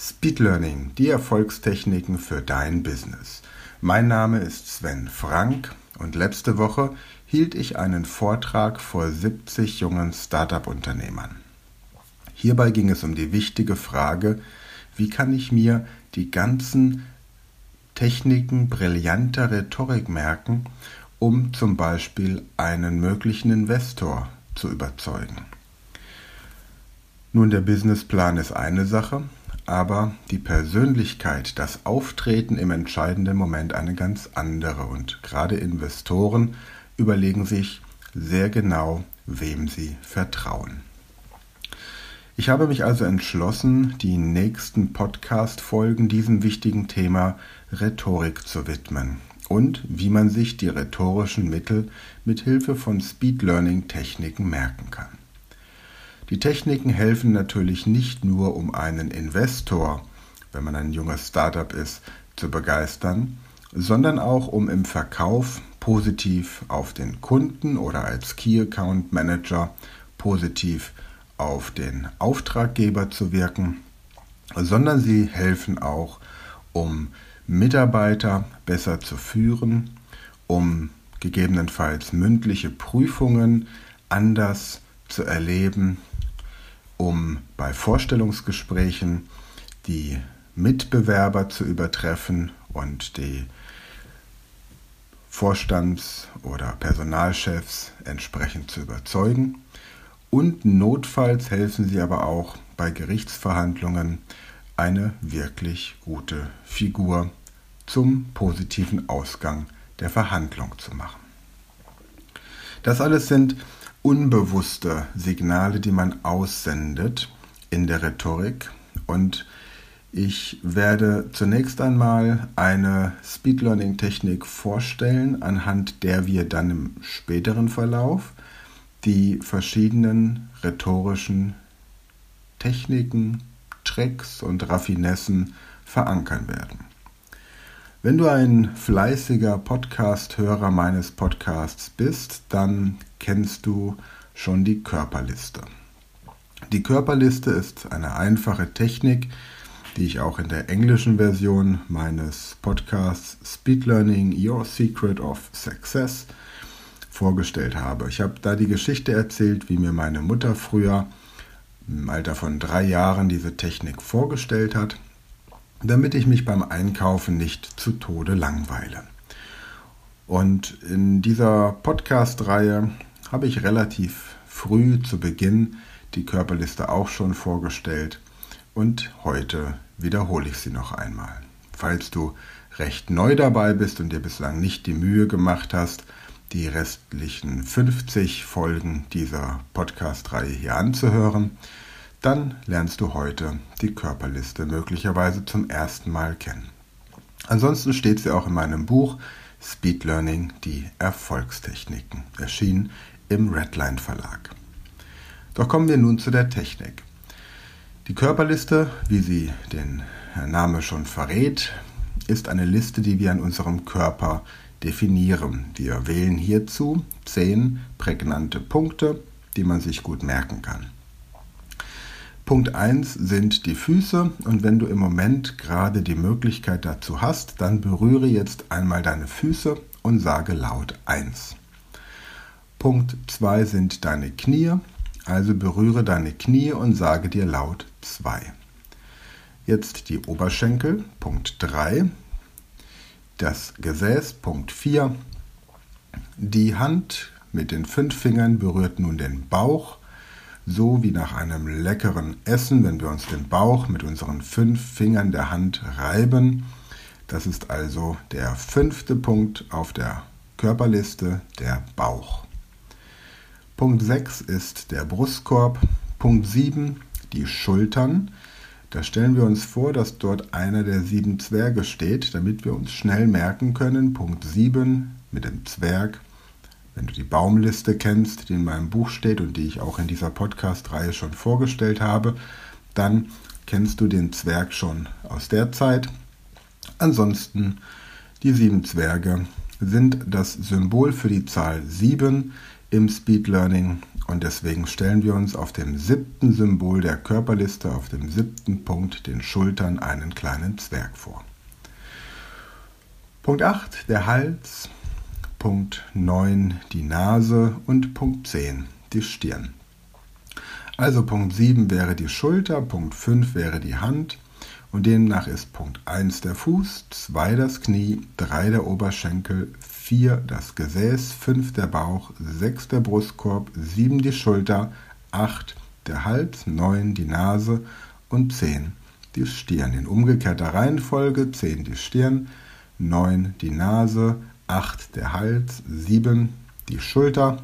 Speed Learning, die Erfolgstechniken für dein Business. Mein Name ist Sven Frank und letzte Woche hielt ich einen Vortrag vor 70 jungen Startup-Unternehmern. Hierbei ging es um die wichtige Frage, wie kann ich mir die ganzen Techniken brillanter Rhetorik merken, um zum Beispiel einen möglichen Investor zu überzeugen. Nun, der Businessplan ist eine Sache, aber die Persönlichkeit, das Auftreten im entscheidenden Moment eine ganz andere. Und gerade Investoren überlegen sich sehr genau, wem sie vertrauen. Ich habe mich also entschlossen, die nächsten Podcast-Folgen diesem wichtigen Thema Rhetorik zu widmen und wie man sich die rhetorischen Mittel mit Hilfe von Speed Learning Techniken merken kann. Die Techniken helfen natürlich nicht nur, um einen Investor, wenn man ein junges Startup ist, zu begeistern, sondern auch um im Verkauf positiv auf den Kunden oder als Key Account Manager positiv auf den Auftraggeber zu wirken, sondern sie helfen auch, um Mitarbeiter besser zu führen, um gegebenenfalls mündliche Prüfungen anders zu erleben um bei Vorstellungsgesprächen die Mitbewerber zu übertreffen und die Vorstands- oder Personalchefs entsprechend zu überzeugen. Und notfalls helfen sie aber auch bei Gerichtsverhandlungen eine wirklich gute Figur zum positiven Ausgang der Verhandlung zu machen. Das alles sind unbewusste Signale, die man aussendet in der Rhetorik. Und ich werde zunächst einmal eine Speed Learning Technik vorstellen, anhand der wir dann im späteren Verlauf die verschiedenen rhetorischen Techniken, Tricks und Raffinessen verankern werden. Wenn du ein fleißiger Podcast-Hörer meines Podcasts bist, dann kennst du schon die Körperliste. Die Körperliste ist eine einfache Technik, die ich auch in der englischen Version meines Podcasts Speed Learning Your Secret of Success vorgestellt habe. Ich habe da die Geschichte erzählt, wie mir meine Mutter früher im Alter von drei Jahren diese Technik vorgestellt hat damit ich mich beim Einkaufen nicht zu Tode langweile. Und in dieser Podcast-Reihe habe ich relativ früh zu Beginn die Körperliste auch schon vorgestellt und heute wiederhole ich sie noch einmal. Falls du recht neu dabei bist und dir bislang nicht die Mühe gemacht hast, die restlichen 50 Folgen dieser Podcast-Reihe hier anzuhören, dann lernst du heute die Körperliste möglicherweise zum ersten Mal kennen. Ansonsten steht sie auch in meinem Buch Speed Learning, die Erfolgstechniken, erschienen im Redline Verlag. Doch kommen wir nun zu der Technik. Die Körperliste, wie sie den Name schon verrät, ist eine Liste, die wir an unserem Körper definieren. Wir wählen hierzu zehn prägnante Punkte, die man sich gut merken kann. Punkt 1 sind die Füße. Und wenn du im Moment gerade die Möglichkeit dazu hast, dann berühre jetzt einmal deine Füße und sage laut 1. Punkt 2 sind deine Knie, also berühre deine Knie und sage dir laut 2. Jetzt die Oberschenkel, Punkt 3, das Gesäß, Punkt 4, die Hand mit den fünf Fingern berührt nun den Bauch, so wie nach einem leckeren Essen, wenn wir uns den Bauch mit unseren fünf Fingern der Hand reiben. Das ist also der fünfte Punkt auf der Körperliste, der Bauch. Punkt 6 ist der Brustkorb. Punkt 7 die Schultern. Da stellen wir uns vor, dass dort einer der sieben Zwerge steht, damit wir uns schnell merken können. Punkt 7 mit dem Zwerg wenn du die Baumliste kennst, die in meinem Buch steht und die ich auch in dieser Podcast-Reihe schon vorgestellt habe, dann kennst du den Zwerg schon aus der Zeit. Ansonsten, die sieben Zwerge sind das Symbol für die Zahl 7 im Speed Learning und deswegen stellen wir uns auf dem siebten Symbol der Körperliste, auf dem siebten Punkt, den Schultern, einen kleinen Zwerg vor. Punkt 8, der Hals. Punkt 9, die Nase. Und Punkt 10, die Stirn. Also Punkt 7 wäre die Schulter, Punkt 5 wäre die Hand und demnach ist Punkt 1 der Fuß, 2 das Knie, 3 der Oberschenkel, 4 das Gesäß, 5 der Bauch, 6 der Brustkorb, 7 die Schulter, 8 der Hals, 9 die Nase und 10 die Stirn. In umgekehrter Reihenfolge 10 die Stirn, 9 die Nase, 8 der Hals, 7 die Schulter,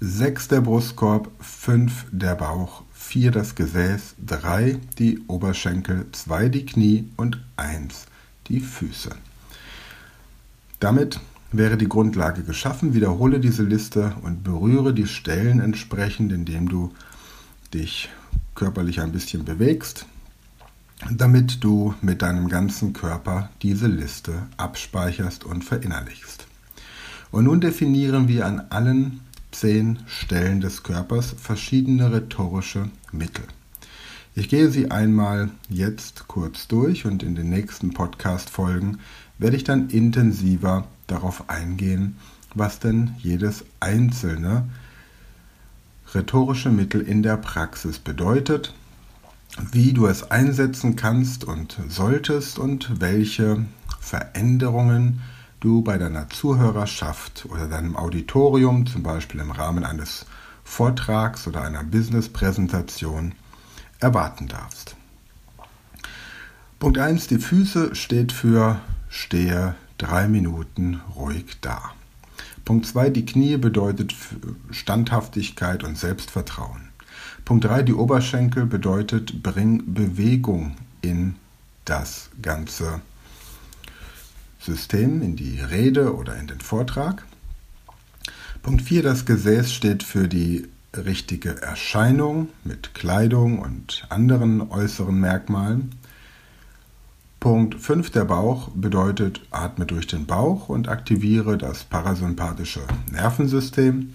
6 der Brustkorb, 5 der Bauch, 4 das Gesäß, 3 die Oberschenkel, 2 die Knie und 1 die Füße. Damit wäre die Grundlage geschaffen. Wiederhole diese Liste und berühre die Stellen entsprechend, indem du dich körperlich ein bisschen bewegst, damit du mit deinem ganzen Körper diese Liste abspeicherst und verinnerlichst. Und nun definieren wir an allen zehn Stellen des Körpers verschiedene rhetorische Mittel. Ich gehe sie einmal jetzt kurz durch und in den nächsten Podcast-Folgen werde ich dann intensiver darauf eingehen, was denn jedes einzelne rhetorische Mittel in der Praxis bedeutet, wie du es einsetzen kannst und solltest und welche Veränderungen du bei deiner Zuhörerschaft oder deinem Auditorium, zum Beispiel im Rahmen eines Vortrags oder einer Business-Präsentation, erwarten darfst. Punkt 1. Die Füße steht für stehe drei Minuten ruhig da. Punkt 2. Die Knie bedeutet Standhaftigkeit und Selbstvertrauen. Punkt 3. Die Oberschenkel bedeutet bring Bewegung in das Ganze System, in die Rede oder in den Vortrag. Punkt 4, das Gesäß steht für die richtige Erscheinung mit Kleidung und anderen äußeren Merkmalen. Punkt 5, der Bauch bedeutet, atme durch den Bauch und aktiviere das parasympathische Nervensystem.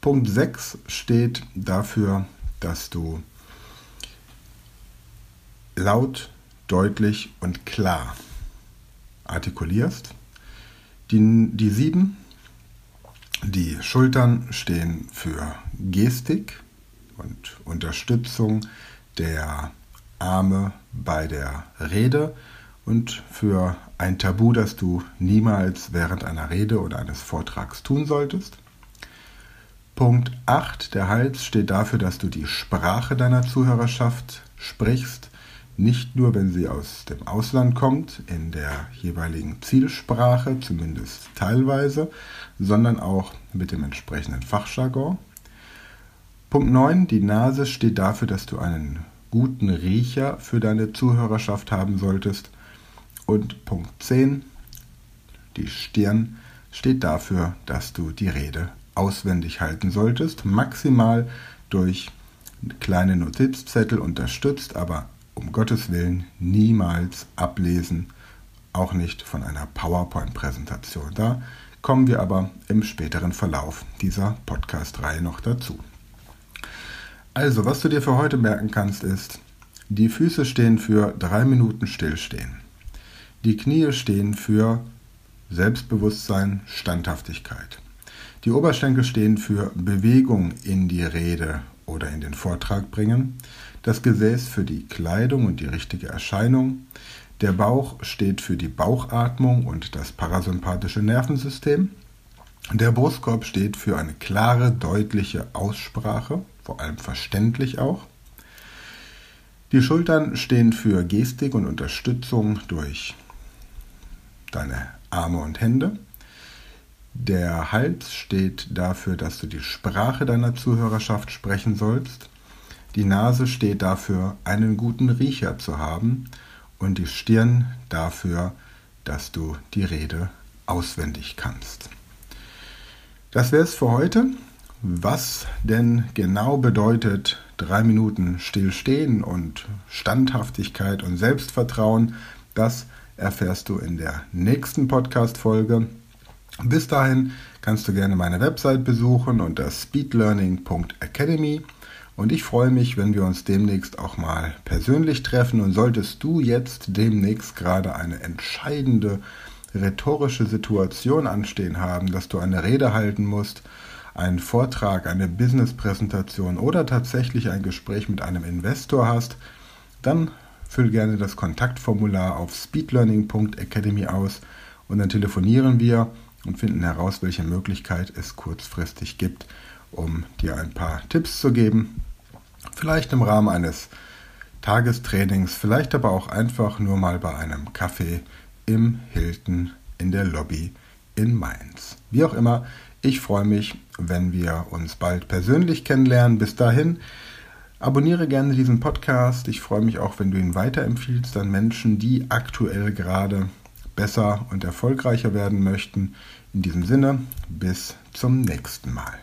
Punkt 6 steht dafür, dass du laut, deutlich und klar artikulierst. Die, die sieben, die Schultern stehen für Gestik und Unterstützung der Arme bei der Rede und für ein Tabu, das du niemals während einer Rede oder eines Vortrags tun solltest. Punkt 8, der Hals steht dafür, dass du die Sprache deiner Zuhörerschaft sprichst nicht nur, wenn sie aus dem Ausland kommt, in der jeweiligen Zielsprache, zumindest teilweise, sondern auch mit dem entsprechenden Fachjargon. Punkt 9. Die Nase steht dafür, dass du einen guten Riecher für deine Zuhörerschaft haben solltest. Und Punkt 10. Die Stirn steht dafür, dass du die Rede auswendig halten solltest, maximal durch kleine Notizzettel unterstützt, aber um Gottes Willen niemals ablesen, auch nicht von einer PowerPoint-Präsentation. Da kommen wir aber im späteren Verlauf dieser Podcast-Reihe noch dazu. Also, was du dir für heute merken kannst, ist, die Füße stehen für drei Minuten Stillstehen. Die Knie stehen für Selbstbewusstsein, Standhaftigkeit. Die Oberschenkel stehen für Bewegung in die Rede oder in den Vortrag bringen das Gesäß für die Kleidung und die richtige Erscheinung, der Bauch steht für die Bauchatmung und das parasympathische Nervensystem, der Brustkorb steht für eine klare, deutliche Aussprache, vor allem verständlich auch. Die Schultern stehen für Gestik und Unterstützung durch deine Arme und Hände. Der Hals steht dafür, dass du die Sprache deiner Zuhörerschaft sprechen sollst. Die Nase steht dafür, einen guten Riecher zu haben und die Stirn dafür, dass du die Rede auswendig kannst. Das wäre es für heute. Was denn genau bedeutet drei Minuten stillstehen und Standhaftigkeit und Selbstvertrauen, das erfährst du in der nächsten Podcast-Folge. Bis dahin kannst du gerne meine Website besuchen unter speedlearning.academy und ich freue mich, wenn wir uns demnächst auch mal persönlich treffen. Und solltest du jetzt demnächst gerade eine entscheidende rhetorische Situation anstehen haben, dass du eine Rede halten musst, einen Vortrag, eine Businesspräsentation oder tatsächlich ein Gespräch mit einem Investor hast, dann füll gerne das Kontaktformular auf speedlearning.academy aus. Und dann telefonieren wir und finden heraus, welche Möglichkeit es kurzfristig gibt, um dir ein paar Tipps zu geben. Vielleicht im Rahmen eines Tagestrainings, vielleicht aber auch einfach nur mal bei einem Kaffee im Hilton in der Lobby in Mainz. Wie auch immer, ich freue mich, wenn wir uns bald persönlich kennenlernen. Bis dahin, abonniere gerne diesen Podcast. Ich freue mich auch, wenn du ihn weiterempfiehlst an Menschen, die aktuell gerade besser und erfolgreicher werden möchten. In diesem Sinne, bis zum nächsten Mal.